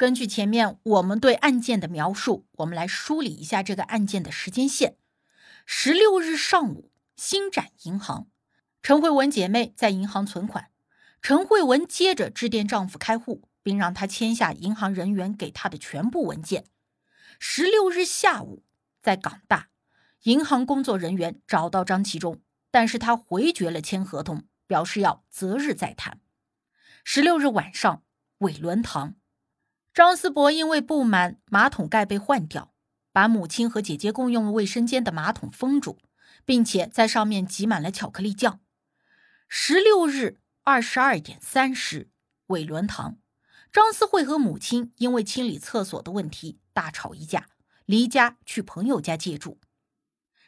根据前面我们对案件的描述，我们来梳理一下这个案件的时间线。十六日上午，星展银行，陈慧文姐妹在银行存款，陈慧文接着致电丈夫开户，并让他签下银行人员给他的全部文件。十六日下午，在港大，银行工作人员找到张其中，但是他回绝了签合同，表示要择日再谈。十六日晚上，伟伦堂。张思博因为不满马桶盖被换掉，把母亲和姐姐共用卫生间的马桶封住，并且在上面挤满了巧克力酱。十六日二十二点三十，伟伦堂，张思慧和母亲因为清理厕所的问题大吵一架，离家去朋友家借住。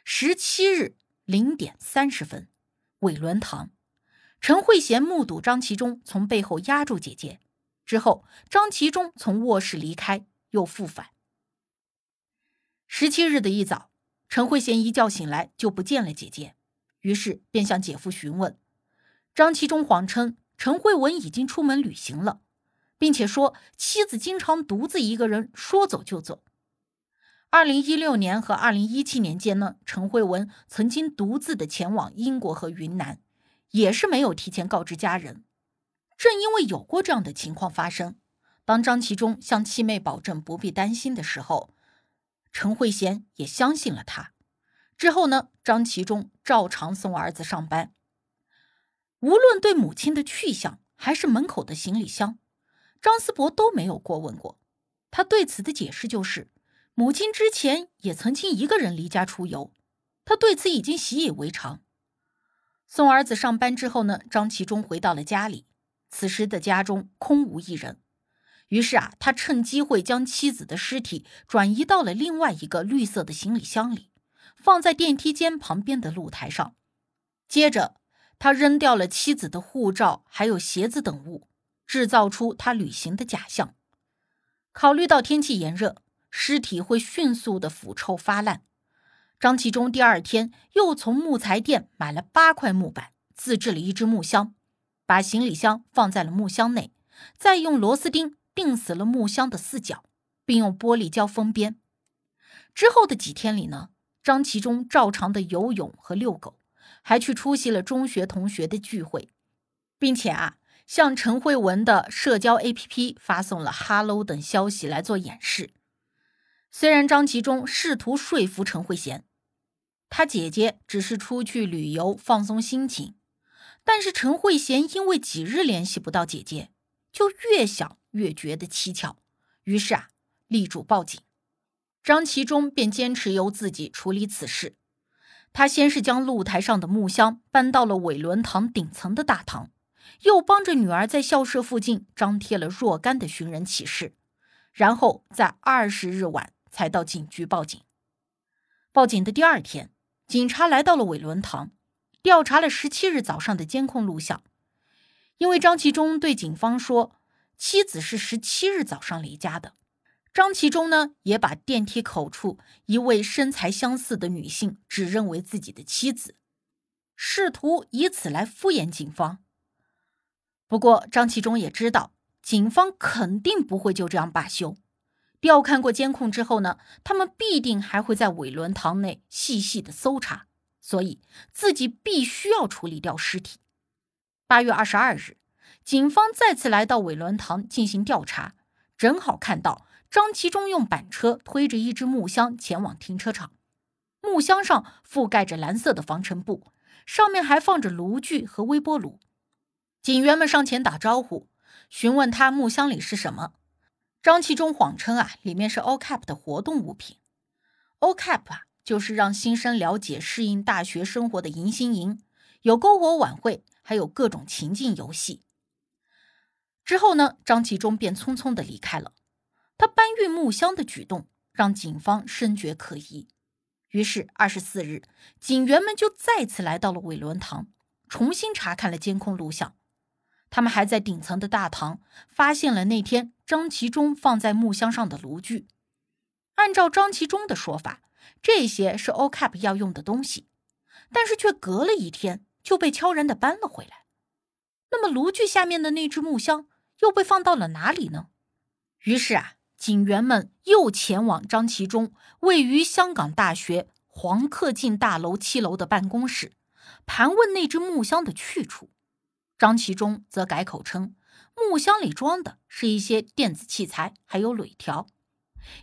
十七日零点三十分，伟伦堂，陈慧娴目睹张其中从背后压住姐姐。之后，张其中从卧室离开，又复返。十七日的一早，陈慧娴一觉醒来就不见了姐姐，于是便向姐夫询问。张其中谎称陈慧文已经出门旅行了，并且说妻子经常独自一个人说走就走。二零一六年和二零一七年间呢，陈慧文曾经独自的前往英国和云南，也是没有提前告知家人。正因为有过这样的情况发生，当张其中向七妹保证不必担心的时候，陈慧娴也相信了他。之后呢，张其中照常送儿子上班。无论对母亲的去向，还是门口的行李箱，张思博都没有过问过。他对此的解释就是，母亲之前也曾经一个人离家出游，他对此已经习以为常。送儿子上班之后呢，张其中回到了家里。此时的家中空无一人，于是啊，他趁机会将妻子的尸体转移到了另外一个绿色的行李箱里，放在电梯间旁边的露台上。接着，他扔掉了妻子的护照还有鞋子等物，制造出他旅行的假象。考虑到天气炎热，尸体会迅速的腐臭发烂，张其中第二天又从木材店买了八块木板，自制了一只木箱。把行李箱放在了木箱内，再用螺丝钉钉死了木箱的四角，并用玻璃胶封边。之后的几天里呢，张其中照常的游泳和遛狗，还去出席了中学同学的聚会，并且啊，向陈慧文的社交 APP 发送了 “hello” 等消息来做掩饰。虽然张其中试图说服陈慧娴，他姐姐只是出去旅游放松心情。但是陈慧娴因为几日联系不到姐姐，就越想越觉得蹊跷，于是啊，力主报警。张其中便坚持由自己处理此事。他先是将露台上的木箱搬到了伟伦堂顶层的大堂，又帮着女儿在校舍附近张贴了若干的寻人启事，然后在二十日晚才到警局报警。报警的第二天，警察来到了伟伦堂。调查了十七日早上的监控录像，因为张其中对警方说妻子是十七日早上离家的，张其中呢也把电梯口处一位身材相似的女性指认为自己的妻子，试图以此来敷衍警方。不过张其中也知道，警方肯定不会就这样罢休，调看过监控之后呢，他们必定还会在伟伦堂内细细的搜查。所以自己必须要处理掉尸体。八月二十二日，警方再次来到伟伦堂进行调查，正好看到张其中用板车推着一只木箱前往停车场。木箱上覆盖着蓝色的防尘布，上面还放着炉具和微波炉。警员们上前打招呼，询问他木箱里是什么。张其中谎称啊，里面是 OCAP 的活动物品。OCAP 啊。就是让新生了解适应大学生活的迎新营，有篝火晚会，还有各种情境游戏。之后呢，张其忠便匆匆的离开了。他搬运木箱的举动让警方深觉可疑，于是二十四日，警员们就再次来到了伟伦堂，重新查看了监控录像。他们还在顶层的大堂发现了那天张其忠放在木箱上的炉具。按照张其忠的说法，这些是 OCAP 要用的东西，但是却隔了一天就被悄然的搬了回来。那么炉具下面的那只木箱又被放到了哪里呢？于是啊，警员们又前往张其中位于香港大学黄克进大楼七楼的办公室，盘问那只木箱的去处。张其中则改口称，木箱里装的是一些电子器材，还有铝条。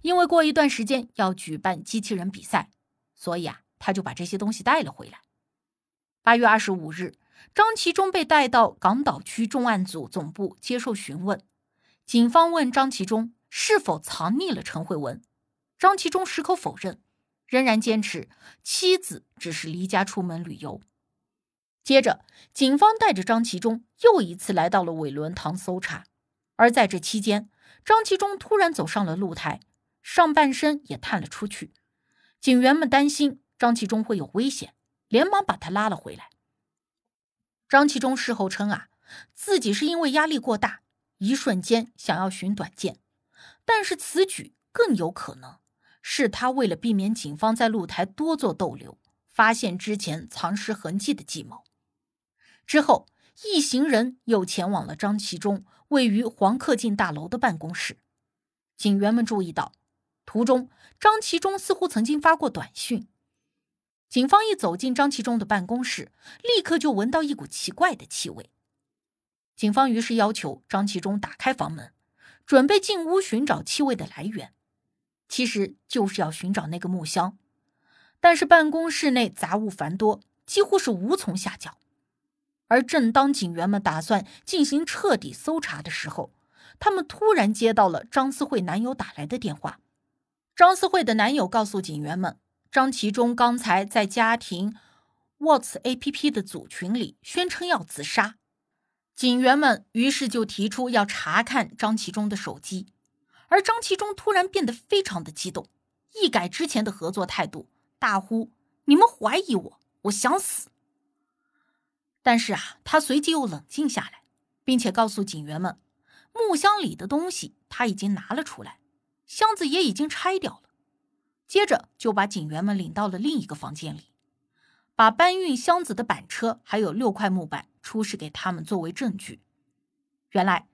因为过一段时间要举办机器人比赛，所以啊，他就把这些东西带了回来。八月二十五日，张其忠被带到港岛区重案组总部接受询问。警方问张其忠是否藏匿了陈慧文，张其忠矢口否认，仍然坚持妻子只是离家出门旅游。接着，警方带着张其忠又一次来到了伟伦堂搜查，而在这期间，张其忠突然走上了露台，上半身也探了出去。警员们担心张其忠会有危险，连忙把他拉了回来。张其忠事后称啊，自己是因为压力过大，一瞬间想要寻短见，但是此举更有可能是他为了避免警方在露台多做逗留，发现之前藏尸痕迹的计谋。之后，一行人又前往了张其忠位于黄克进大楼的办公室。警员们注意到，途中张其忠似乎曾经发过短讯。警方一走进张其忠的办公室，立刻就闻到一股奇怪的气味。警方于是要求张其忠打开房门，准备进屋寻找气味的来源，其实就是要寻找那个木箱。但是办公室内杂物繁多，几乎是无从下脚。而正当警员们打算进行彻底搜查的时候，他们突然接到了张思慧男友打来的电话。张思慧的男友告诉警员们，张其中刚才在家庭 What's A P P 的组群里宣称要自杀。警员们于是就提出要查看张其中的手机，而张其中突然变得非常的激动，一改之前的合作态度，大呼：“你们怀疑我，我想死！”但是啊，他随即又冷静下来，并且告诉警员们，木箱里的东西他已经拿了出来，箱子也已经拆掉了。接着就把警员们领到了另一个房间里，把搬运箱子的板车还有六块木板出示给他们作为证据。原来，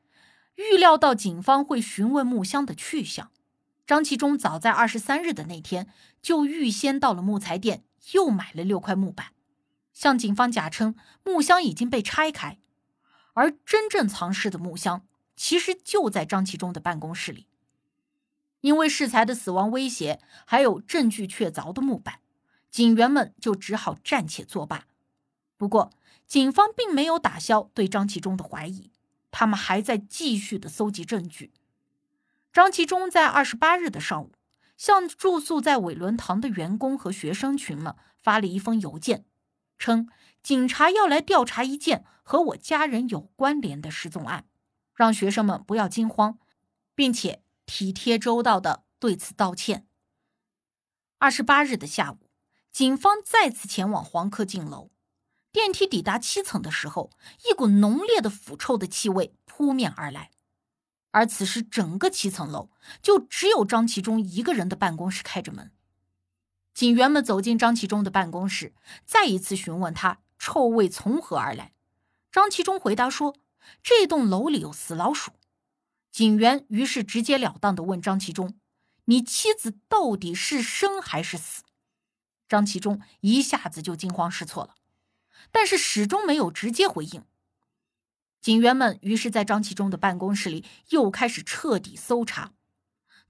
预料到警方会询问木箱的去向，张其忠早在二十三日的那天就预先到了木材店，又买了六块木板。向警方假称木箱已经被拆开，而真正藏尸的木箱其实就在张其忠的办公室里。因为适才的死亡威胁，还有证据确凿的木板，警员们就只好暂且作罢。不过，警方并没有打消对张其忠的怀疑，他们还在继续的搜集证据。张其忠在二十八日的上午，向住宿在伟伦堂的员工和学生群们发了一封邮件。称警察要来调查一件和我家人有关联的失踪案，让学生们不要惊慌，并且体贴周到的对此道歉。二十八日的下午，警方再次前往黄科进楼，电梯抵达七层的时候，一股浓烈的腐臭的气味扑面而来，而此时整个七层楼就只有张其中一个人的办公室开着门。警员们走进张其中的办公室，再一次询问他臭味从何而来。张其中回答说：“这栋楼里有死老鼠。”警员于是直截了当地问张其忠：“你妻子到底是生还是死？”张其忠一下子就惊慌失措了，但是始终没有直接回应。警员们于是，在张其忠的办公室里又开始彻底搜查，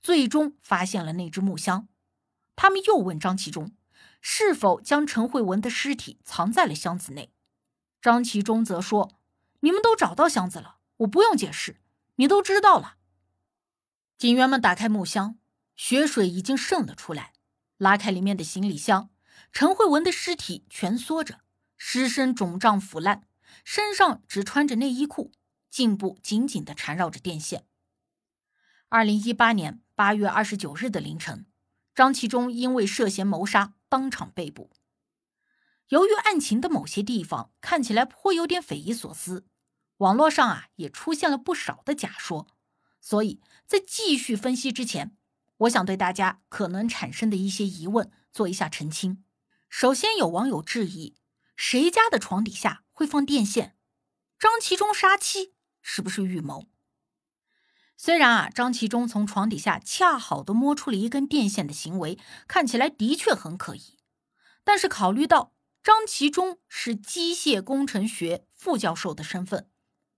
最终发现了那只木箱。他们又问张其忠，是否将陈慧文的尸体藏在了箱子内。张其忠则说：“你们都找到箱子了，我不用解释，你都知道了。”警员们打开木箱，血水已经渗了出来。拉开里面的行李箱，陈慧文的尸体蜷缩着，尸身肿胀腐烂，身上只穿着内衣裤，颈部紧紧地缠绕着电线。二零一八年八月二十九日的凌晨，张其忠因为涉嫌谋杀当场被捕。由于案情的某些地方看起来颇有点匪夷所思，网络上啊也出现了不少的假说，所以在继续分析之前，我想对大家可能产生的一些疑问做一下澄清。首先，有网友质疑：谁家的床底下会放电线？张其忠杀妻是不是预谋？虽然啊，张其忠从床底下恰好的摸出了一根电线的行为，看起来的确很可疑。但是考虑到张其忠是机械工程学副教授的身份，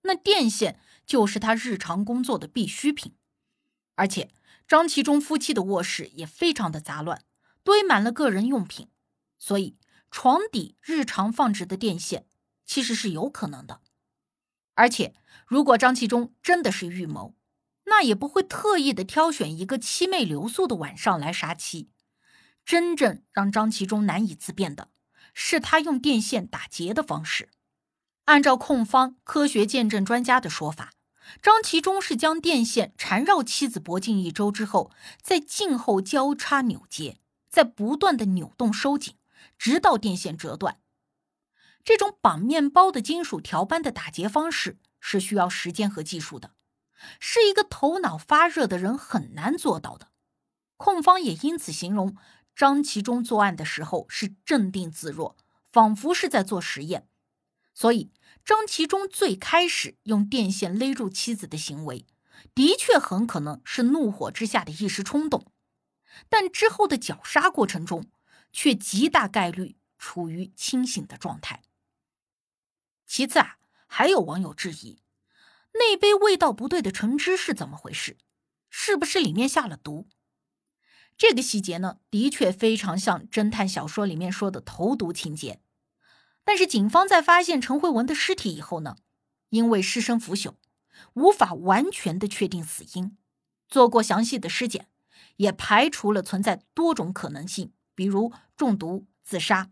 那电线就是他日常工作的必需品。而且张其忠夫妻的卧室也非常的杂乱，堆满了个人用品，所以床底日常放置的电线其实是有可能的。而且，如果张其忠真的是预谋，那也不会特意的挑选一个七妹留宿的晚上来杀妻。真正让张其忠难以自辩的是他用电线打劫的方式。按照控方科学见证专家的说法，张其忠是将电线缠绕妻子脖颈一周之后，在颈后交叉扭结，在不断的扭动收紧，直到电线折断。这种绑面包的金属条般的打结方式是需要时间和技术的。是一个头脑发热的人很难做到的。控方也因此形容张其忠作案的时候是镇定自若，仿佛是在做实验。所以，张其忠最开始用电线勒住妻子的行为，的确很可能是怒火之下的一时冲动，但之后的绞杀过程中，却极大概率处于清醒的状态。其次啊，还有网友质疑。那杯味道不对的橙汁是怎么回事？是不是里面下了毒？这个细节呢，的确非常像侦探小说里面说的投毒情节。但是警方在发现陈慧文的尸体以后呢，因为尸身腐朽，无法完全的确定死因，做过详细的尸检，也排除了存在多种可能性，比如中毒、自杀，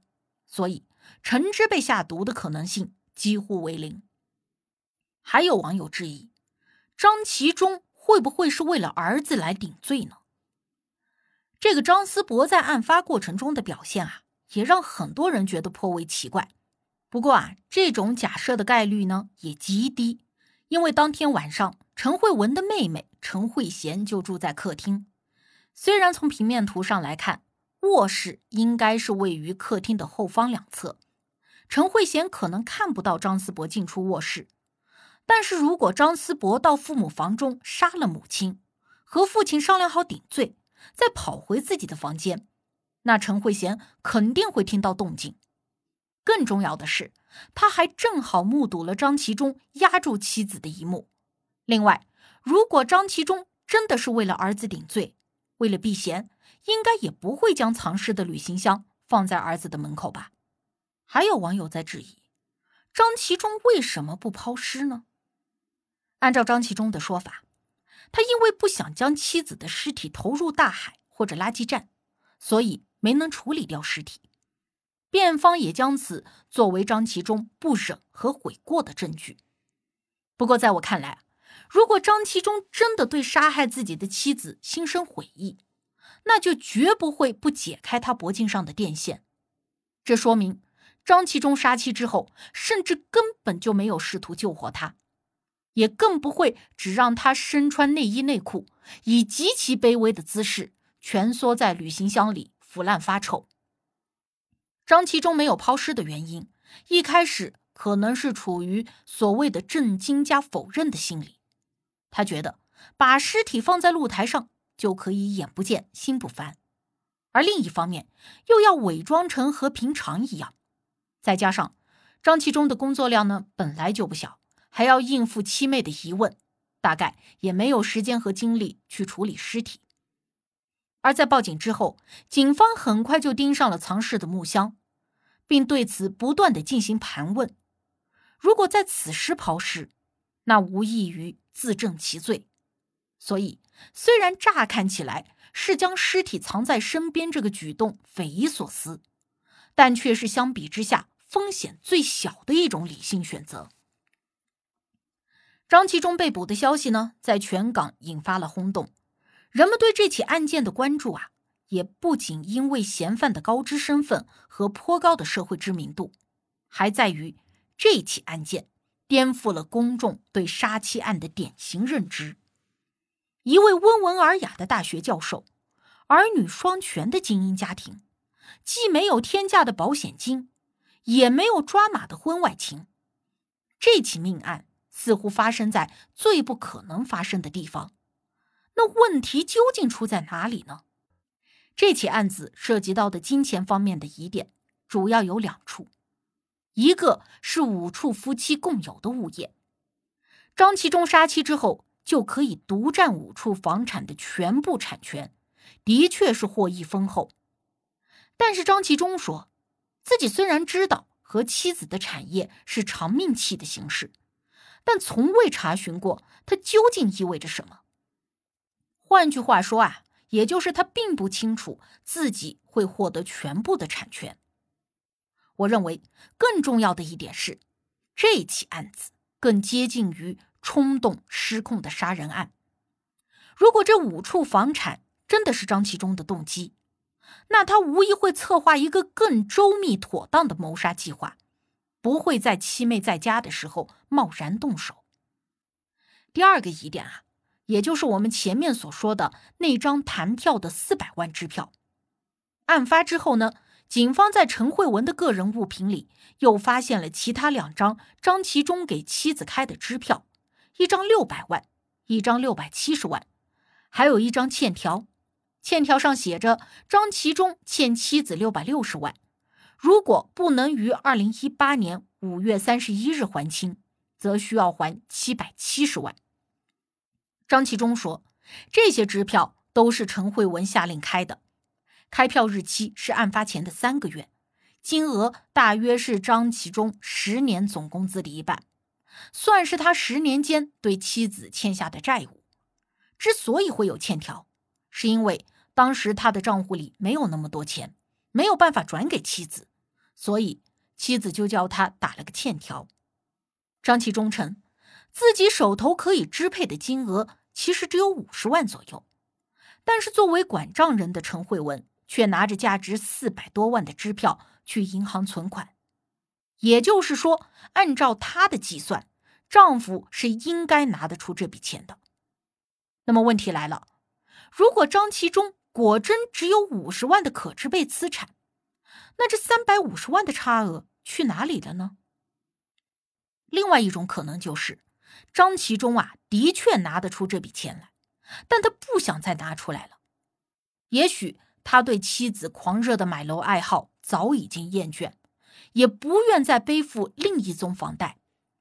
所以陈汁被下毒的可能性几乎为零。还有网友质疑，张其忠会不会是为了儿子来顶罪呢？这个张思博在案发过程中的表现啊，也让很多人觉得颇为奇怪。不过啊，这种假设的概率呢也极低，因为当天晚上陈慧文的妹妹陈慧娴就住在客厅。虽然从平面图上来看，卧室应该是位于客厅的后方两侧，陈慧娴可能看不到张思博进出卧室。但是如果张思博到父母房中杀了母亲，和父亲商量好顶罪，再跑回自己的房间，那陈慧娴肯定会听到动静。更重要的是，他还正好目睹了张其中压住妻子的一幕。另外，如果张其中真的是为了儿子顶罪，为了避嫌，应该也不会将藏尸的旅行箱放在儿子的门口吧？还有网友在质疑，张其中为什么不抛尸呢？按照张其中的说法，他因为不想将妻子的尸体投入大海或者垃圾站，所以没能处理掉尸体。辩方也将此作为张其忠不忍和悔过的证据。不过，在我看来，如果张其忠真的对杀害自己的妻子心生悔意，那就绝不会不解开他脖颈上的电线。这说明张其忠杀妻之后，甚至根本就没有试图救活他。也更不会只让他身穿内衣内裤，以极其卑微的姿势蜷缩在旅行箱里腐烂发臭。张其中没有抛尸的原因，一开始可能是处于所谓的震惊加否认的心理，他觉得把尸体放在露台上就可以眼不见心不烦，而另一方面又要伪装成和平常一样，再加上张其中的工作量呢本来就不小。还要应付七妹的疑问，大概也没有时间和精力去处理尸体。而在报警之后，警方很快就盯上了藏尸的木箱，并对此不断的进行盘问。如果在此时抛尸，那无异于自证其罪。所以，虽然乍看起来是将尸体藏在身边这个举动匪夷所思，但却是相比之下风险最小的一种理性选择。张其中被捕的消息呢，在全港引发了轰动。人们对这起案件的关注啊，也不仅因为嫌犯的高知身份和颇高的社会知名度，还在于这起案件颠覆了公众对杀妻案的典型认知。一位温文尔雅的大学教授，儿女双全的精英家庭，既没有天价的保险金，也没有抓马的婚外情，这起命案。似乎发生在最不可能发生的地方，那问题究竟出在哪里呢？这起案子涉及到的金钱方面的疑点主要有两处，一个是五处夫妻共有的物业，张其忠杀妻之后就可以独占五处房产的全部产权，的确是获益丰厚。但是张其忠说，自己虽然知道和妻子的产业是长命契的形式。但从未查询过它究竟意味着什么。换句话说啊，也就是他并不清楚自己会获得全部的产权。我认为更重要的一点是，这起案子更接近于冲动失控的杀人案。如果这五处房产真的是张其中的动机，那他无疑会策划一个更周密妥当的谋杀计划。不会在七妹在家的时候贸然动手。第二个疑点啊，也就是我们前面所说的那张弹跳的四百万支票。案发之后呢，警方在陈慧文的个人物品里又发现了其他两张张其中给妻子开的支票，一张六百万，一张六百七十万，还有一张欠条，欠条上写着张其中欠妻子六百六十万。如果不能于二零一八年五月三十一日还清，则需要还七百七十万。张其忠说，这些支票都是陈慧文下令开的，开票日期是案发前的三个月，金额大约是张其忠十年总工资的一半，算是他十年间对妻子欠下的债务。之所以会有欠条，是因为当时他的账户里没有那么多钱。没有办法转给妻子，所以妻子就叫他打了个欠条。张其忠称，自己手头可以支配的金额其实只有五十万左右，但是作为管账人的陈慧文却拿着价值四百多万的支票去银行存款，也就是说，按照她的计算，丈夫是应该拿得出这笔钱的。那么问题来了，如果张其忠，果真只有五十万的可支配资产，那这三百五十万的差额去哪里了呢？另外一种可能就是，张其忠啊的确拿得出这笔钱来，但他不想再拿出来了。也许他对妻子狂热的买楼爱好早已经厌倦，也不愿再背负另一宗房贷，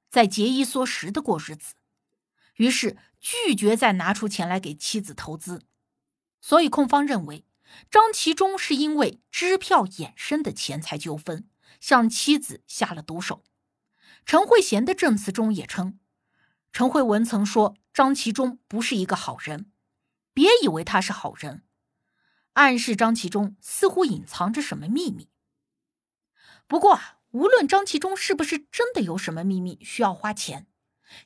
再节衣缩食的过日子，于是拒绝再拿出钱来给妻子投资。所以，控方认为张其忠是因为支票衍生的钱财纠纷向妻子下了毒手。陈慧娴的证词中也称，陈慧文曾说张其忠不是一个好人，别以为他是好人，暗示张其忠似乎隐藏着什么秘密。不过啊，无论张其忠是不是真的有什么秘密需要花钱，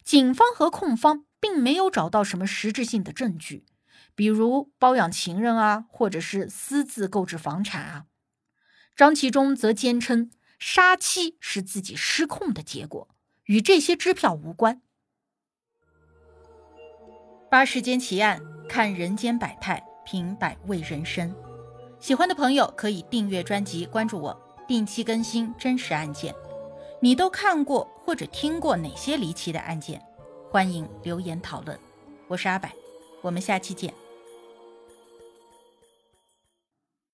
警方和控方并没有找到什么实质性的证据。比如包养情人啊，或者是私自购置房产啊。张其忠则坚称杀妻是自己失控的结果，与这些支票无关。八世间奇案，看人间百态，品百味人生。喜欢的朋友可以订阅专辑，关注我，定期更新真实案件。你都看过或者听过哪些离奇的案件？欢迎留言讨论。我是阿柏，我们下期见。